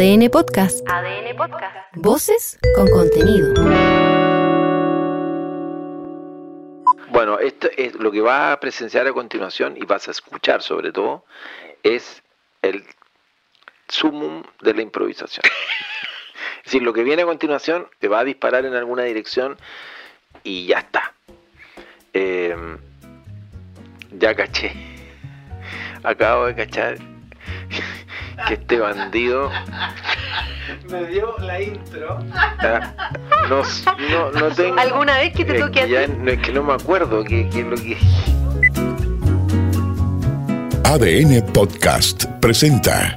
ADN Podcast. ADN Podcast. Voces con contenido. Bueno, esto es lo que vas a presenciar a continuación y vas a escuchar sobre todo es el sumum de la improvisación. es decir, lo que viene a continuación te va a disparar en alguna dirección y ya está. Eh, ya caché. Acabo de cachar que este bandido Me dio la intro. ah, no, no, no tengo. ¿Alguna vez que te toque a ya ti? no, es que no me acuerdo qué qué es lo que. ADN Podcast presenta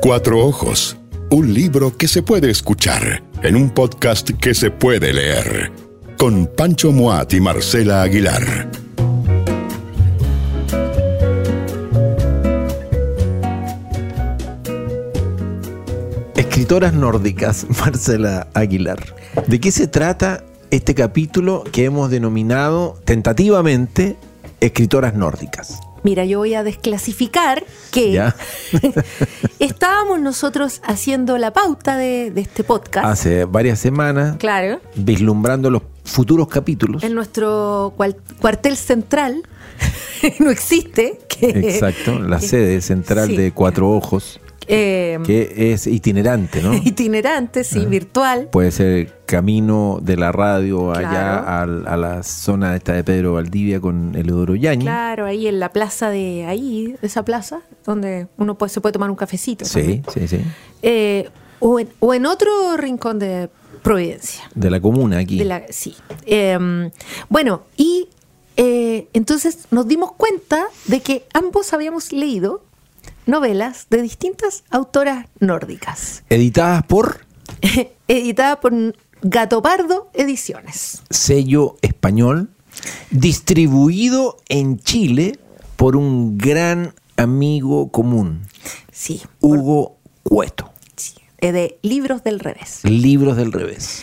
Cuatro Ojos, un libro que se puede escuchar en un podcast que se puede leer, con Pancho Moat y Marcela Aguilar. Escritoras nórdicas, Marcela Aguilar. ¿De qué se trata este capítulo que hemos denominado tentativamente Escritoras nórdicas? Mira, yo voy a desclasificar que ¿Ya? estábamos nosotros haciendo la pauta de, de este podcast. Hace varias semanas, Claro. vislumbrando los futuros capítulos. En nuestro cual- cuartel central no existe. Que, Exacto, la que- sede central sí. de Cuatro Ojos, eh, que es itinerante, ¿no? itinerante, sí, virtual. Puede ser camino de la radio allá a, la zona esta de Pedro Valdivia con Eleodoro Yañez. Claro, ahí en la plaza de ahí, esa plaza, donde uno puede, se puede tomar un cafecito. Sí, también. sí, sí. Eh, o, en, o en otro rincón de Providencia. De la comuna aquí. De la- sí. Eh, bueno, y eh, entonces nos dimos cuenta de que ambos habíamos leído novelas de distintas autoras nórdicas, Editadas por editada por Gato Pardo Ediciones. sello español, distribuido en Chile por un gran amigo común, Sí, Hugo Cueto. sí, de Libros del Revés. Libros del revés.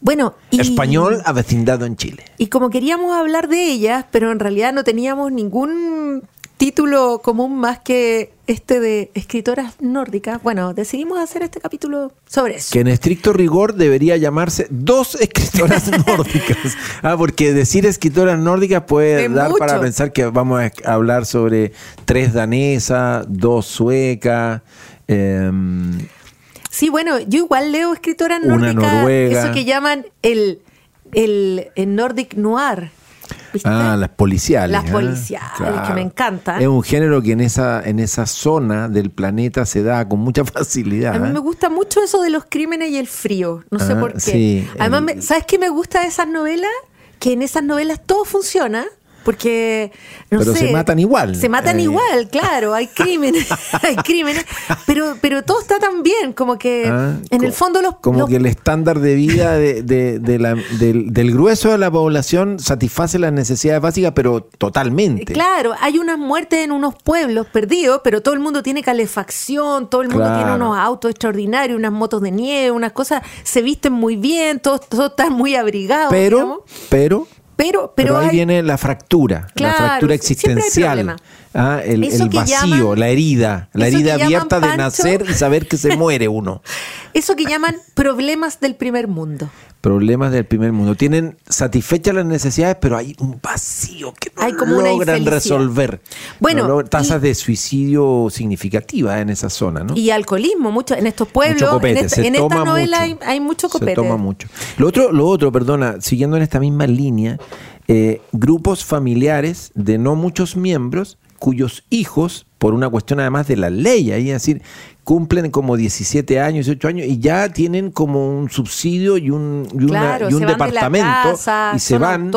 Bueno, y, Español avecindado en Chile. Y como queríamos hablar de ellas, pero en realidad no teníamos ningún título común más que este de escritoras nórdicas, bueno, decidimos hacer este capítulo sobre eso. Que en estricto rigor debería llamarse dos escritoras nórdicas. Ah, porque decir escritoras nórdicas puede Es dar mucho. para pensar que vamos a hablar sobre tres danesas, dos suecas, em, Sí, bueno, yo igual leo escritoras Una nórdicas, noruega. eso que llaman el, el, el Nordic Noir. ¿Viste? Ah, las policiales. Las ah, policiales, que me encantan. Es un género que en esa, en esa zona del planeta se da con mucha facilidad. A mí ¿eh? me gusta mucho eso de los crímenes y el frío. No sé Ah, por qué. sí, Además, el- ¿sabes qué me gusta de esas novelas? Que en esas novelas todo funciona. Porque, no Pero sé, se matan igual. Se matan Eh. igual, claro. Hay crímenes, hay crímenes. Pero, pero todo está tan bien, como que Ah, en el fondo los. Como los- que el estándar de vida de, de- de la- del, del grueso de la población satisface las necesidades básicas, pero totalmente. Claro, hay unas muertes en unos pueblos perdidos, pero todo el mundo tiene calefacción, todo el mundo Claro. tiene unos autos extraordinarios, unas motos de nieve, unas cosas, se visten muy bien, todos, todos están muy abrigados. digamos. Pero, pero, pero, ahí hay- viene la fractura, Claro, la fractura existencial, ah, el, vacío, llaman- la herida, la herida abierta de nacer y saber que se muere uno. Eso que llaman problemas del primer mundo. Problemas del primer mundo. Tienen satisfechas las necesidades, pero hay un vacío que no Hay como logran resolver. Bueno, No tasas y- de suicidio significativas en esa zona, ¿no? Y alcoholismo, mucho en estos pueblos, Mucho copete, en, esta, se en toma esta novela hay, mucho. hay mucho copete. Se toma mucho. Lo otro, lo otro, perdona, siguiendo en esta misma línea, eh, grupos familiares de no muchos miembros cuyos hijos, por una cuestión además de la ley, ahí es decir, cumplen como 17 años, 18 años y ya tienen como un subsidio y un, y una- Claro, y un van de departamento casa, y se van,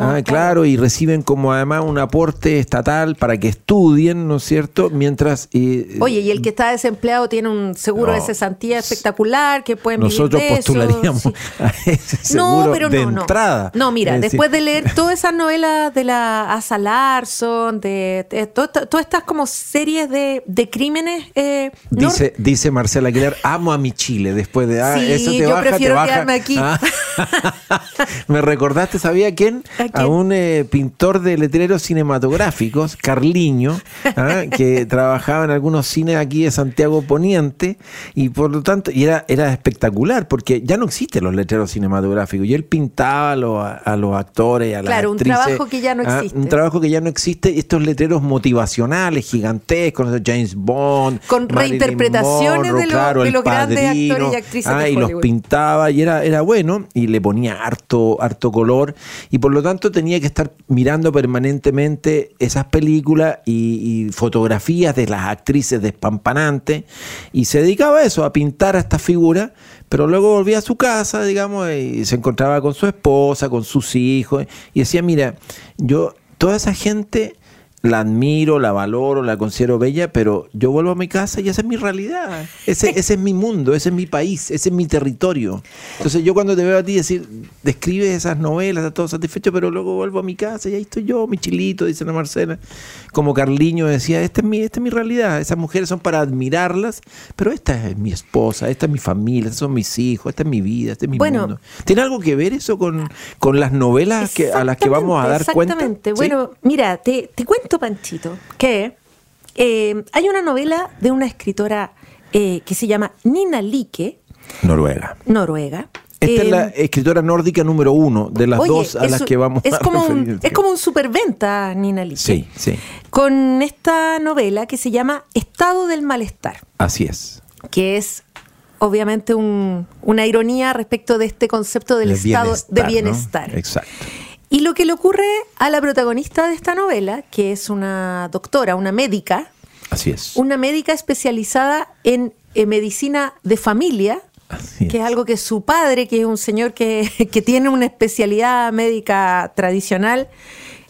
ah, claro. y reciben como además un aporte estatal para que estudien, ¿no es cierto? Mientras... eh, Oye, y el que está desempleado tiene un seguro de No. cesantía espectacular que pueden vivir nosotros de eso, postularíamos sí. a ese No, seguro pero de no, no. entrada. No, mira, Es decir, después de leer todas esas novelas de la Asa Larson, de, de to- todas estas como series de, de crímenes. eh, Dice, dice Marcela Aguilar, amo a mi Chile. Después de, ah, Sí, eso te yo baja, te prefiero baja. quedarme aquí. Ah. Me recordaste, ¿sabía quién? ¿A quién? un eh, pintor de letreros cinematográficos, Carliño, ah, que trabajaba en algunos cines aquí de Santiago Poniente y por lo tanto, y era, era espectacular porque ya no existen los letreros cinematográficos y él pintaba a los, a los actores, a las Claro, un actrices, trabajo que ya no existe. un trabajo que ya no existe, estos letreros motivacionales, James Bond, Con Marilyn reinterpretaciones Monroe, de lo- claro, de los grandes actores y actrices ah, de y los pintaba y era, era bueno y le ponía harto, harto color. Y por lo tanto tenía que estar mirando permanentemente esas películas y, y fotografías de las actrices despampanantes. Y se dedicaba a eso, a pintar a estas figuras, pero luego volvía a su casa, digamos, y se encontraba con su esposa, con sus hijos y decía, mira, yo, toda esa gente la admiro, la valoro, la considero bella, pero yo vuelvo a mi casa y esa es mi realidad. Ese, ese es mi mundo, ese es mi país, ese es mi territorio. Entonces yo cuando te veo a ti decir, describes esas novelas, estás todo satisfecho, pero luego vuelvo a mi casa y ahí estoy yo, mi chilito, dice la Marcela. Como Carliño decía, esta es mi, esta es mi realidad. Esas mujeres son para admirarlas, pero esta es mi esposa, esta es mi familia, estos son mis hijos, esta es mi vida, este es mi Bueno. mundo. ¿Tiene algo que ver eso con, con las novelas que, a las que vamos a dar cuenta? Exactamente. ¿Sí? Bueno, mira, te, te cuento, Panchito, que eh, hay una novela de una escritora eh, que se llama Nina Like, Noruega. noruega. Esta es la escritora nórdica número uno de las oye, dos a es las que vamos es a como un. Es como un superventa, Nina Like. Sí, sí, Con esta novela que se llama Estado del Malestar. así es. que es obviamente un- una ironía respecto de este concepto del El estado de ¿no? bienestar. Exacto. Y lo que le ocurre a la protagonista de esta novela, que es una doctora, una médica, Así es. una médica especializada en, eh, medicina de familia, Así que es es. algo que su padre, que es un señor que, que tiene una especialidad médica tradicional,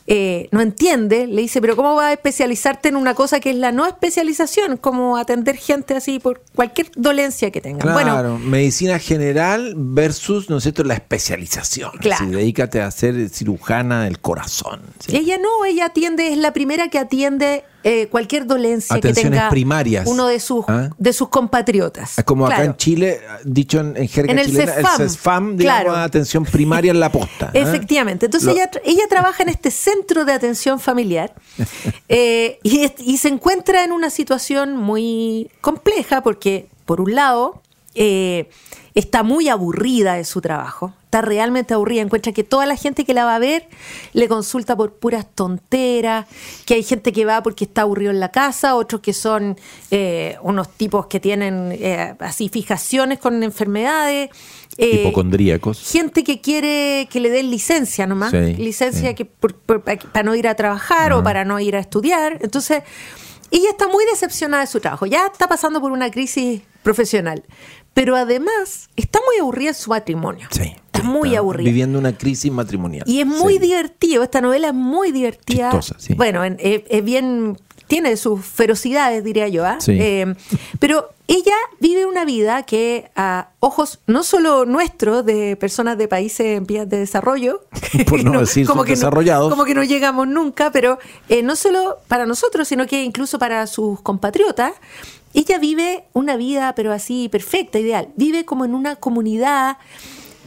eh, no entiende, le dice, pero ¿cómo vas a especializarte en una cosa que es la no especialización? Como atender gente así por cualquier dolencia que tengan. Claro, Bueno, medicina general versus, ¿no es cierto?, la especialización. Claro. Así, dedícate a ser cirujana del corazón. ¿sí? ella no, ella atiende, es la primera que atiende eh, cualquier dolencia que tenga primarias. uno de sus, ¿Ah? de sus compatriotas. Es como acá en Chile, dicho en, en jerga En el chilena, CESFAM. el CESFAM, digamos, Claro. atención primaria en la posta. ¿ah? Efectivamente. Entonces Lo- ella, ella trabaja en este centro de atención familiar eh, y se encuentra en una situación muy compleja porque, por un lado, eh, está muy aburrida de su trabajo. Está realmente aburrida. Encuentra que toda la gente que la va a ver le consulta por puras tonteras, que hay gente que va porque está aburrido en la casa, otros que son eh, unos tipos que tienen eh, así fijaciones con enfermedades. eh, Hipocondríacos. gente que quiere que le den licencia nomás, Sí, licencia sí. que por- por- pa- para no ir a trabajar o para no ir a estudiar. Entonces, ella está muy decepcionada de su trabajo, ya está pasando por una crisis profesional, pero además está muy aburrida en su matrimonio. Sí. Está muy Está aburrida. Viviendo una crisis matrimonial. Y es muy Sí. divertido, esta novela es muy divertida. Chistosa, sí. Bueno, en- eh, es, bien, tiene sus ferocidades, diría yo. ¿ah? Sí. Eh, pero ella vive una vida que a ojos no solo nuestros, de personas de países en vías de desarrollo, Por no decir como que no- subdesarrollados. como que no llegamos nunca, pero eh, no solo para nosotros, sino que incluso para sus compatriotas, ella vive una vida, pero así perfecta, ideal. Vive como en una comunidad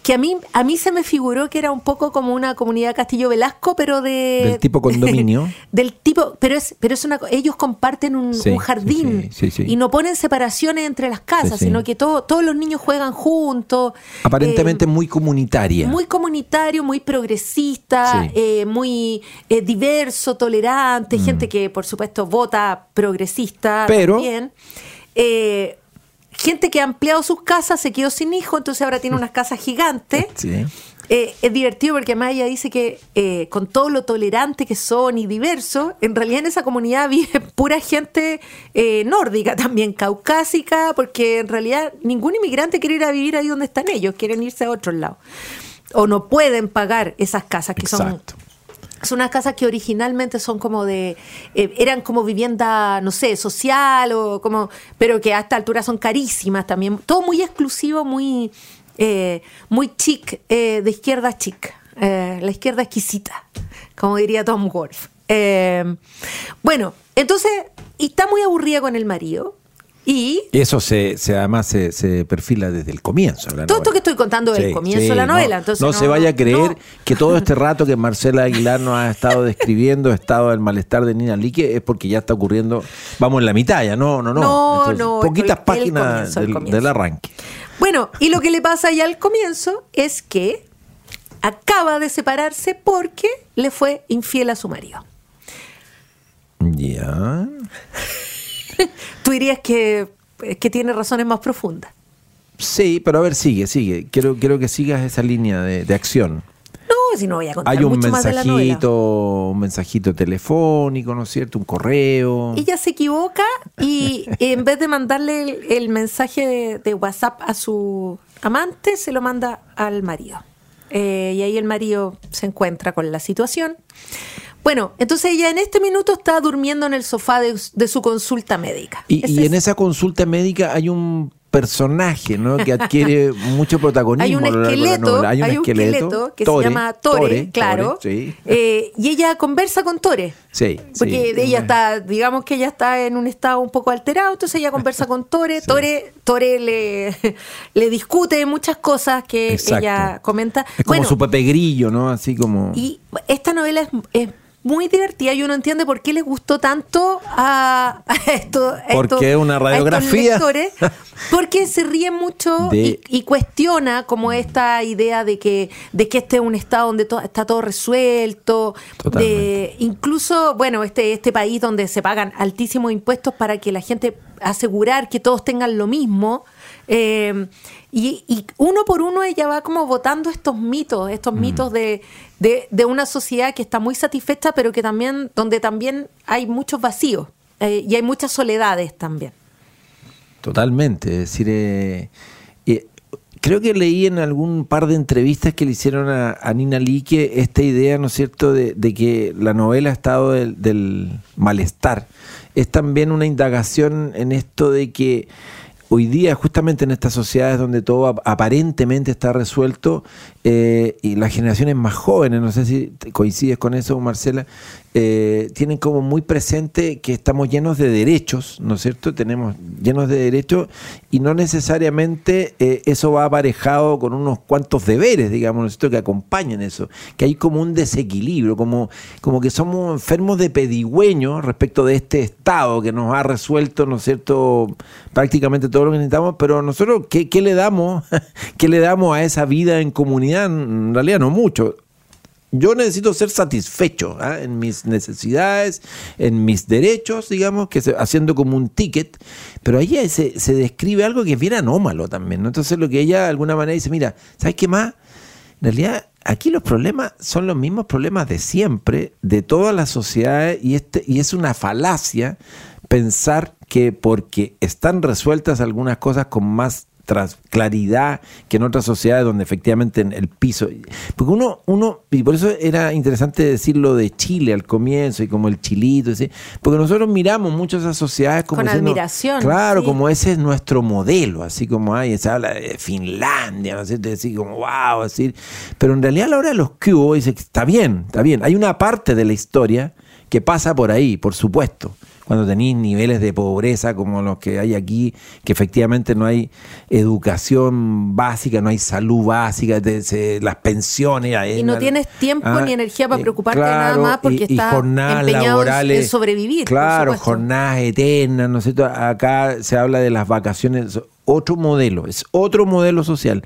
que a mí, a mí se me figuró que era un poco como una comunidad Castillo Velasco, pero de... Del tipo condominio. del tipo, pero es, pero es una, ellos comparten un, Sí, un jardín sí, sí, sí. y no ponen separaciones entre las casas, sino que todo, todos los niños juegan juntos. Aparentemente Eh, muy comunitaria. muy comunitario, muy progresista, eh, muy eh, diverso, tolerante, gente que por supuesto vota progresista Mm. Pero- también. Eh, gente que ha ampliado sus casas, se quedó sin hijos, entonces ahora tiene unas casas gigantes. Sí. Eh, es divertido porque además ella dice que eh, con todo lo tolerante que son y diverso, en realidad en esa comunidad vive pura gente eh, nórdica también, caucásica, porque en realidad ningún inmigrante quiere ir a vivir ahí donde están ellos, quieren irse a otros lados. O no pueden pagar esas casas que Exacto. son unas casas que originalmente son como de eh, eran como vivienda no sé social o como pero que a esta altura son carísimas también. Todo muy exclusivo muy eh, muy chic eh, de izquierda chic. La izquierda exquisita como diría Tom Wolfe. Eh, bueno Entonces, está muy aburrida con el marido. Y Eso se, se además se, se perfila desde el comienzo. de la Todo esto que estoy contando del comienzo de la no, novela, entonces no, no- se vaya a creer no. que todo este rato que Marcela Aguilar nos ha estado describiendo, estado del malestar de Nina Lique, es porque ya está ocurriendo, vamos en la mitad ya, no, no, no. No, Entonces, no, el Poquitas el páginas comienzo, el del, del arranque. Bueno, y lo que le pasa ya al comienzo es que acaba de separarse porque le fue infiel a su marido. Ya. Tú dirías que, que tiene razones más profundas. Sí, pero a ver, sigue, sigue. Quiero, quiero que sigas esa línea de, de acción. No, si no voy a contar Hay un mucho más de la novela. mensajito, un mensajito telefónico, ¿no es cierto? Un correo. Ella se equivoca y en vez de mandarle el, el mensaje de, de WhatsApp a su amante, se lo manda al marido. Eh, y ahí el marido se encuentra con la situación. Bueno, entonces ella en este minuto está durmiendo en el sofá de, de su consulta médica. Y, en es- esa consulta médica hay un personaje ¿no? que adquiere mucho protagonismo. hay un esqueleto, hay un esqueleto, que Tore, se llama Tore, Tore, claro. Tore, sí. Eh, y ella conversa con Tore. Sí, Porque sí. ella está, digamos que ella está en un estado un poco alterado, entonces ella conversa con Tore, Tore, Tore le, le discute muchas cosas que Exacto. ella comenta. Es como Bueno, su Pepe Grillo, ¿no? Así como... y esta novela es, es muy divertida y uno entiende por qué les gustó tanto a, a esto. a Porque una a estos radiografía. lectores, porque se ríe mucho De- y, y cuestiona como esta idea de que, de que este es un estado donde to- está todo resuelto. Totalmente. De, incluso, bueno, este, este país donde se pagan altísimos impuestos para que la gente asegurar que todos tengan lo mismo. Eh, y, y uno por uno ella va como votando estos mitos, estos Mm. mitos de, de, de una sociedad que está muy satisfecha, pero que también, donde también hay muchos vacíos eh, y hay muchas soledades también. Totalmente. Es decir, eh, creo que leí en algún par de entrevistas que le hicieron a, a Nina Lique esta idea, ¿no es cierto?, de, de que la novela Estado del, del Malestar es también una indagación en esto de que hoy día, justamente en estas sociedades donde todo ap- aparentemente está resuelto, eh, y las generaciones más jóvenes, no sé si coincides con eso, Marcela, eh, tienen como muy presente que estamos llenos de derechos, ¿no es cierto? Tenemos llenos de derechos y no necesariamente eh, eso va aparejado con unos cuantos deberes, digamos, ¿no es cierto?, que acompañen eso, que hay como un desequilibrio, como, como que somos enfermos de pedigüeño respecto de este Estado que nos ha resuelto, ¿no es cierto?, prácticamente todo lo que necesitamos, pero nosotros, ¿qué, qué le damos? ¿Qué le damos a esa vida en comunidad? En realidad no mucho. Yo necesito ser satisfecho ¿ah? en mis necesidades, en mis derechos, digamos, que haciendo como un ticket, pero ahí se, describe algo que es bien anómalo también. Entonces lo que ella de alguna manera dice, mira, ¿sabes qué más? En realidad aquí los problemas son los mismos problemas de siempre, de todas las sociedades, y, este, y es una falacia pensar que porque están resueltas algunas cosas con más tras claridad que en otras sociedades donde efectivamente en el piso. Porque uno, uno, y por eso era interesante decir lo de Chile al comienzo y como el chilito, ¿sí? porque nosotros miramos muchas esas sociedades como Con diciendo, admiración, Claro, sí. como ese es nuestro modelo, así como hay, se habla de Finlandia, ¿no es cierto? Así como, wow, así. Pero en realidad a la hora de los hubo, dice, que está bien, está bien. Hay una parte de la historia que pasa por ahí, por supuesto. Cuando tenéis niveles de pobreza como los que hay aquí, que efectivamente no hay educación básica, no hay salud básica, te- se- las pensiones. Y no tienes tiempo ni energía para preocuparte de nada más porque y, y estás en- laborales, en sobrevivir, Claro, jornadas eternas, ¿no es cierto? Acá se habla de las vacaciones, otro modelo, es otro modelo social.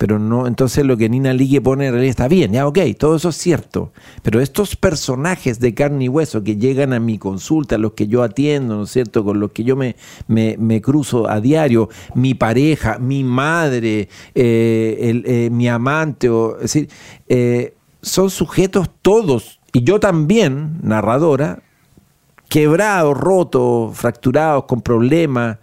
Pero no, entonces lo que Nina Ligue pone en realidad está bien, ya ok, todo eso es cierto. Pero estos personajes de carne y hueso que llegan a mi consulta, los que yo atiendo, ¿no es cierto? Con los que yo me, me, me cruzo a diario, mi pareja, mi madre, eh, eh, mi amante, o, es decir, eh, son sujetos todos, y yo también, narradora, quebrados, rotos, fracturados, con problemas,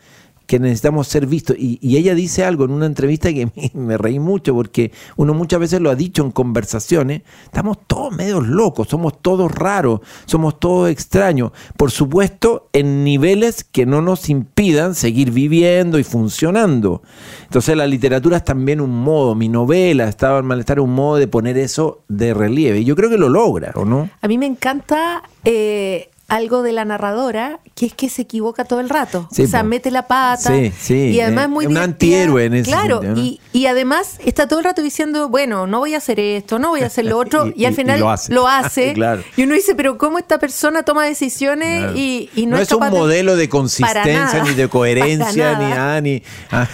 que necesitamos ser vistos. Y, y ella dice algo en una entrevista que me, me reí mucho, porque uno muchas veces lo ha dicho en conversaciones, estamos todos medios locos, somos todos raros, somos todos extraños. Por supuesto, en niveles que no nos impidan seguir viviendo y funcionando. Entonces la literatura es también un modo, mi novela, Estaba en Malestar, un modo de poner eso de relieve. Y yo creo que lo logra, ¿o no? A mí me encanta eh, algo de la narradora que es que se equivoca todo el rato. Sí, o sea, po. mete la pata. Sí, sí, Y además es muy un divertida. antihéroe en ese Claro, sentido, ¿no? y, y además está todo el rato diciendo, bueno, no voy a hacer esto, no voy a hacer lo otro, y, Y- al final y lo hace. hace. Claro. Y uno dice, pero ¿cómo esta persona toma decisiones Claro. y, no, no es es un capaz modelo de consistencia, ni de coherencia, ni, ah, ni ah,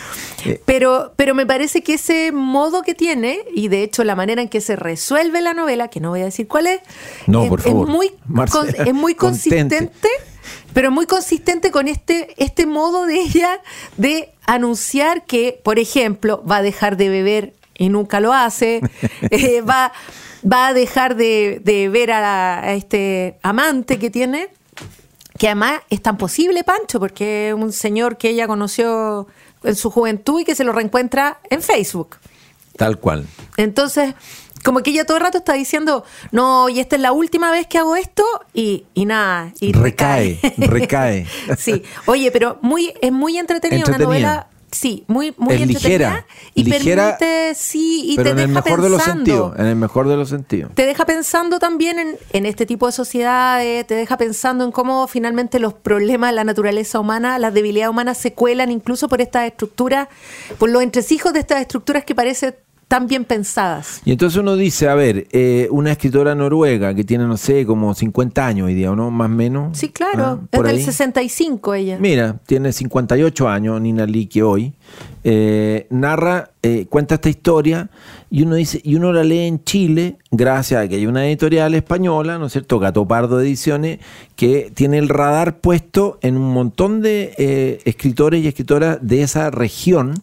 Pero, pero me parece que ese modo que tiene, y de hecho la manera en que se resuelve la novela, que no voy a decir cuál es, No, es, por favor. es muy, Marcela, con- es muy contente. consistente, pero muy consistente con este, este modo de ella de anunciar que, por ejemplo, va a dejar de beber y nunca lo hace, eh, va, va a dejar de, de ver a, la- a este amante que tiene que además es tan posible, Pancho, porque es un señor que ella conoció en su juventud y que se lo reencuentra en Facebook. tal cual. Entonces, como que ella todo el rato está diciendo, no, y esta es la última vez que hago esto, y, y nada, y Recae, recae. sí, oye, pero muy, es muy entretenida, una novela, sí, muy, muy Es ligera, y ligera, permite, sí, y pero te en el deja mejor de los pensando sentidos. En el mejor de los sentidos. te deja pensando también en, en este tipo de sociedades, te deja pensando en cómo finalmente los problemas de la naturaleza humana, las debilidades humanas se cuelan incluso por estas estructuras, por los entresijos de estas estructuras que parecen tan bien pensadas. Y entonces uno dice, a ver, eh, una escritora noruega que tiene, no sé, como 50 años hoy día, ¿o no? Más o menos. Sí, claro, Ah, es del ahí. 65 ella. Mira, tiene 58 años, Nina Lique hoy. eh, narra, eh, cuenta esta historia y uno dice, y uno la lee en Chile, gracias a que hay una editorial española, ¿no es cierto? Gato Pardo Ediciones, que tiene el radar puesto en un montón de eh, escritores y escritoras de esa región.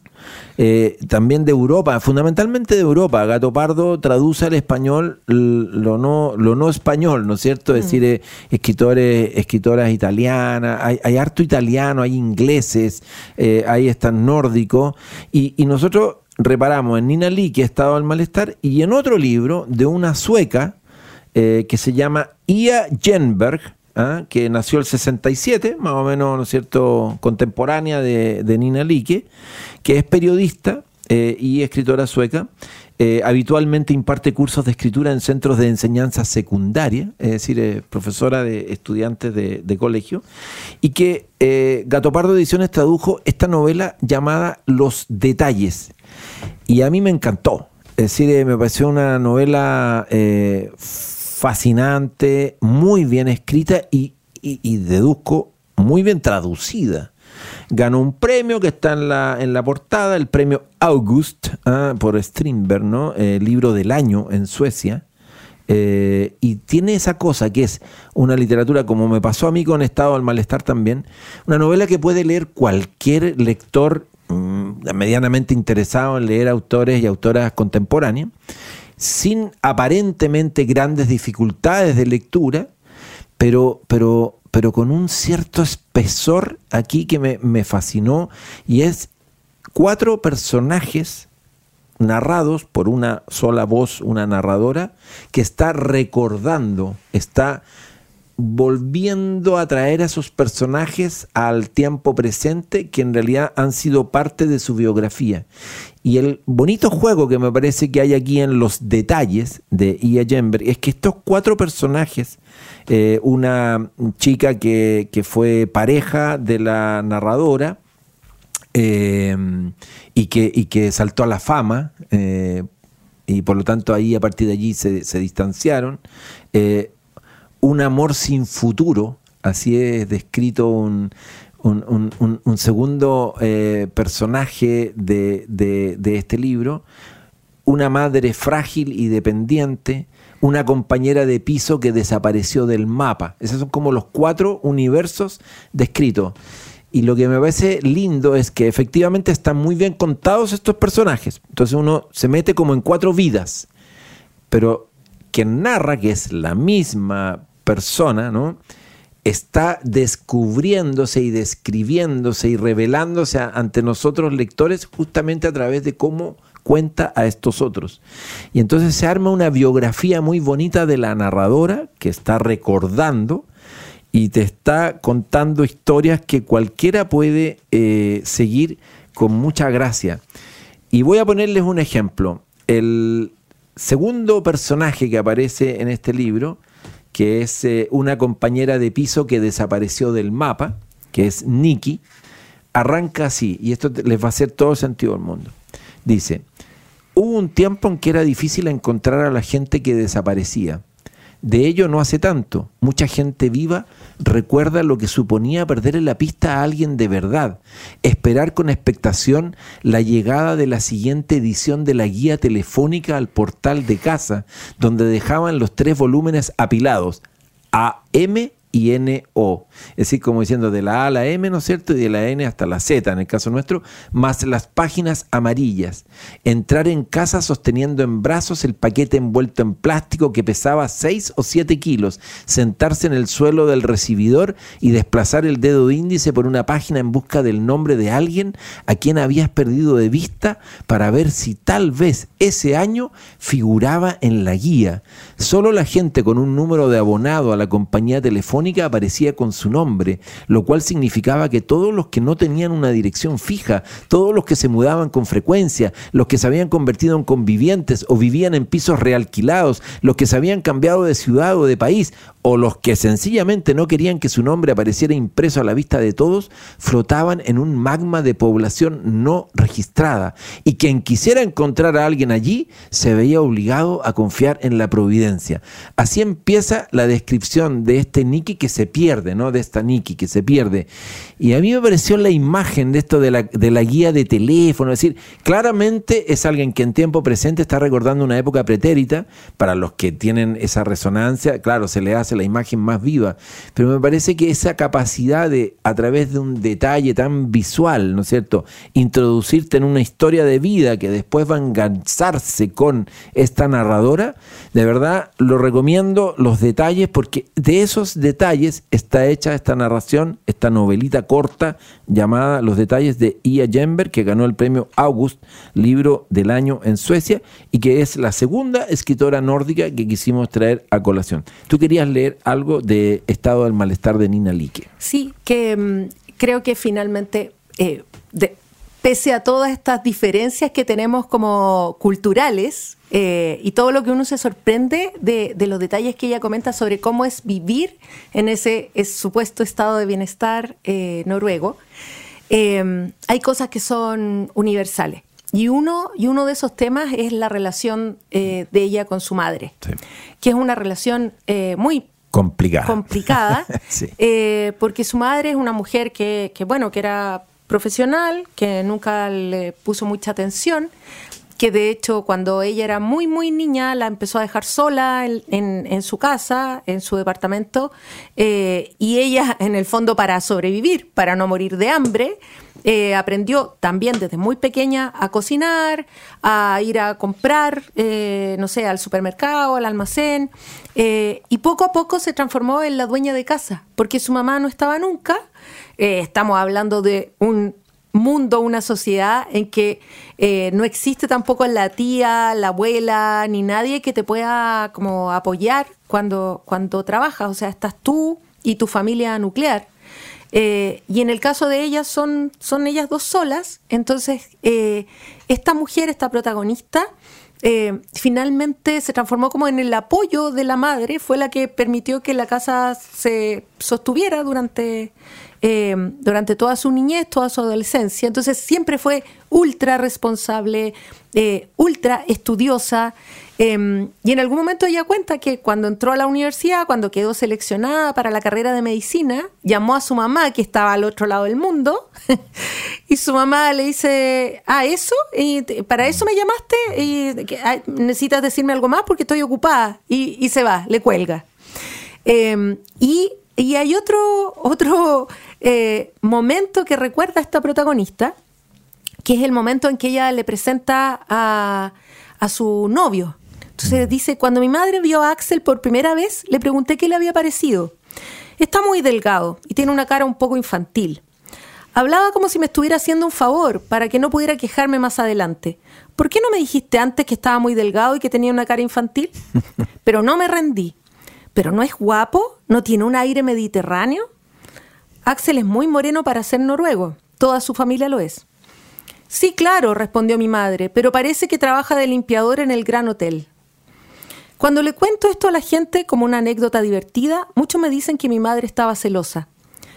Eh, también de Europa, fundamentalmente de Europa. Gato Pardo traduce al español lo no, lo no español, ¿no es cierto? Es decir, eh, escritores, escritoras italianas, hay, hay harto italiano, hay ingleses, eh, ahí están nórdicos, y, y nosotros reparamos en Nina Lee, que ha estado al malestar, y en otro libro de una sueca eh, que se llama Ia Jenberg, ¿ah? que nació el 67, más o menos, ¿no es cierto?, contemporánea de, Nina Like, que es periodista eh, y escritora sueca. Eh, habitualmente imparte cursos de escritura en centros de enseñanza secundaria, es decir, eh, profesora de estudiantes de, colegio, y que eh, Gato Pardo Ediciones tradujo esta novela llamada Los Detalles. Y a mí me encantó. Es decir, me pareció una novela fascinante, muy bien escrita y, y- deduzco muy bien traducida. Ganó un premio que está en la, en la portada, el premio August ah, por Strindberg, ¿no? Eh, libro del año en Suecia. Eh, y tiene esa cosa que es una literatura, como me pasó a mí con Estado al Malestar también, una novela que puede leer cualquier lector mm, medianamente interesado en leer autores y autoras contemporáneas, sin aparentemente grandes dificultades de lectura, pero, pero, pero con un cierto espesor aquí que me, me fascinó, y es cuatro personajes narrados por una sola voz, una narradora, que está recordando, está volviendo a traer a esos personajes al tiempo presente que en realidad han sido parte de su biografía. Y el bonito juego que me parece que hay aquí en los detalles de Ia Jenberg es que estos cuatro personajes, eh, una chica que, fue pareja de la narradora, eh, y, que, saltó a la fama eh, y por lo tanto ahí a partir de allí se, distanciaron. Un amor sin futuro, así es descrito un, un, un- un- un segundo eh, personaje de, de- de este libro, una madre frágil y dependiente, una compañera de piso que desapareció del mapa. Esos son como los cuatro universos descritos. Y lo que me parece lindo es que efectivamente están muy bien contados estos personajes. Entonces uno se mete como en cuatro vidas. Pero quien narra, que es la misma persona, ¿no? está descubriéndose y describiéndose y revelándose ante nosotros lectores justamente a través de cómo cuenta a estos otros. Y entonces se arma una biografía muy bonita de la narradora que está recordando y te está contando historias que cualquiera puede eh, seguir con mucha gracia. Y voy a ponerles un ejemplo. El segundo personaje que aparece en este libro que es eh, una compañera de piso que desapareció del mapa, que es Nikki, arranca así, y esto les va a hacer todo sentido del mundo. Dice, hubo un tiempo en que era difícil encontrar a la gente que desaparecía. De ello no hace tanto. Mucha gente viva recuerda lo que suponía perderle la pista a alguien de verdad, esperar con expectación la llegada de la siguiente edición de la guía telefónica al portal de casa, donde dejaban los tres volúmenes apilados, A, M y NO. Es decir, como diciendo de la A a la M, ¿no es cierto? Y de la N hasta la Z, en el caso nuestro, más las páginas amarillas. Entrar en casa sosteniendo en brazos el paquete envuelto en plástico que pesaba 6 o 7 kilos, sentarse en el suelo del recibidor y desplazar el dedo índice por una página en busca del nombre de alguien a quien habías perdido de vista para ver si tal vez ese año figuraba en la guía. Solo la gente con un número de abonado a la compañía telefónica aparecía con su nombre, lo cual significaba que todos los que no tenían una dirección fija, todos los que se mudaban con frecuencia, los que se habían convertido en convivientes o vivían en pisos realquilados, los que se habían cambiado de ciudad o de país, o los que sencillamente no querían que su nombre apareciera impreso a la vista de todos, flotaban en un magma de población no registrada. Y quien quisiera encontrar a alguien allí se veía obligado a confiar en la providencia. Así empieza la descripción de este Nicky que se pierde, ¿no? De esta Nicky que se pierde. Y a mí me pareció la imagen de esto de la, de la guía de teléfono, es decir, claramente es alguien que en tiempo presente está recordando una época pretérita, para los que tienen esa resonancia, claro, se le hace la imagen más viva, pero me parece que esa capacidad de, a través de un detalle tan visual, ¿no es cierto?, introducirte en una historia de vida que después va a engancharse con esta narradora, de verdad lo recomiendo los detalles porque de esos detalles está hecha esta narración, esta novelita corta llamada Los detalles de Ia Jember, que ganó el premio August, libro del año en Suecia, y que es la segunda escritora nórdica que quisimos traer a colación. Tú querías leer algo de Estado del Malestar de Nina Like. Sí, que mm, creo que finalmente, eh, pese a todas estas diferencias que tenemos como culturales eh, y todo lo que uno se sorprende de, los detalles que ella comenta sobre cómo es vivir en ese es, supuesto estado de bienestar eh, noruego, hay cosas que son universales. Y uno, y uno de esos temas es la relación eh, de ella con su madre, Sí. que es una relación eh, muy Complicada. complicada, Sí. eh, porque su madre es una mujer que, que, bueno, que era profesional, que nunca le puso mucha atención, que de hecho cuando ella era muy, muy niña la empezó a dejar sola en, en- en su casa, en su departamento, y ella en el fondo para sobrevivir, para no morir de hambre, eh, aprendió también desde muy pequeña a cocinar, a ir a comprar, eh, no sé, al supermercado, al almacén, eh, y poco a poco se transformó en la dueña de casa, porque su mamá no estaba nunca. Eh, estamos hablando de un mundo, una sociedad en que eh, no existe tampoco la tía, la abuela, ni nadie que te pueda como apoyar cuando, cuando trabajas. O sea, estás tú y tu familia nuclear. Eh, y en el caso de ellas son, son ellas dos solas. Entonces, eh, esta mujer, esta protagonista, eh, finalmente se transformó como en el apoyo de la madre, fue la que permitió que la casa se sostuviera durante, eh, durante toda su niñez, toda su adolescencia. Entonces siempre fue ultra responsable, eh, ultra estudiosa. eh, y en algún momento ella cuenta que cuando entró a la universidad, cuando quedó seleccionada para la carrera de medicina, llamó a su mamá, que estaba al otro lado del mundo, y su mamá le dice, ah, ¿eso? ¿Y ¿Para eso me llamaste? ¿Y necesitas decirme algo más porque estoy ocupada? Y, y se va, le cuelga. Eh, y, y hay otro, otro eh, momento que recuerda a esta protagonista, que es el momento en que ella le presenta a, a su novio. Entonces dice, cuando mi madre vio a Axel por primera vez, le pregunté qué le había parecido. Está muy delgado y tiene una cara un poco infantil. Hablaba como si me estuviera haciendo un favor para que no pudiera quejarme más adelante. ¿Por qué no me dijiste antes que estaba muy delgado y que tenía una cara infantil? Pero no me rendí. ¿Pero no es guapo? ¿No tiene un aire mediterráneo? Axel es muy moreno para ser noruego. Toda su familia lo es. Sí, claro, respondió mi madre, pero parece que trabaja de limpiador en el Gran Hotel. Cuando le cuento esto a la gente como una anécdota divertida, muchos me dicen que mi madre estaba celosa.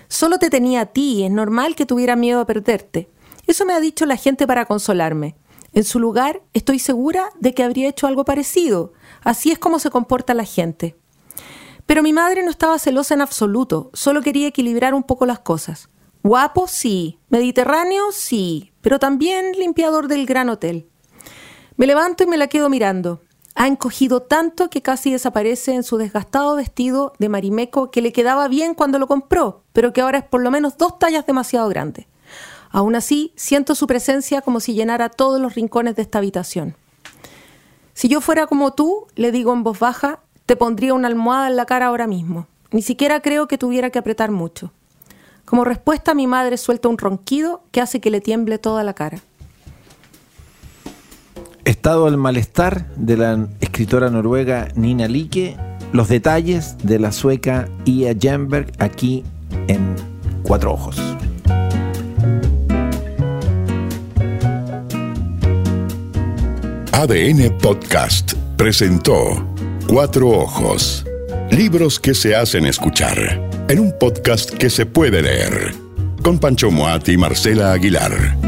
Solo te tenía a ti, es normal que tuviera miedo a perderte. Eso me ha dicho la gente para consolarme. En su lugar, estoy segura de que habría hecho algo parecido. Así es como se comporta la gente. Pero mi madre no estaba celosa en absoluto, solo quería equilibrar un poco las cosas. Guapo, sí. Mediterráneo, sí. Pero también limpiador del gran hotel. Me levanto y me la quedo mirando. Ha encogido tanto que casi desaparece en su desgastado vestido de marimeco que le quedaba bien cuando lo compró, pero que ahora es por lo menos dos tallas demasiado grande. Aún así, siento su presencia como si llenara todos los rincones de esta habitación. Si yo fuera como tú, le digo en voz baja, te pondría una almohada en la cara ahora mismo. Ni siquiera creo que tuviera que apretar mucho. Como respuesta, mi madre suelta un ronquido que hace que le tiemble toda la cara. Estado del malestar de la escritora noruega Nina Like, los detalles de la sueca Ia Jemberg aquí en Cuatro Ojos. ADN Podcast presentó Cuatro Ojos. Libros que se hacen escuchar en un podcast que se puede leer. Con Pancho Moat y Marcela Aguilar.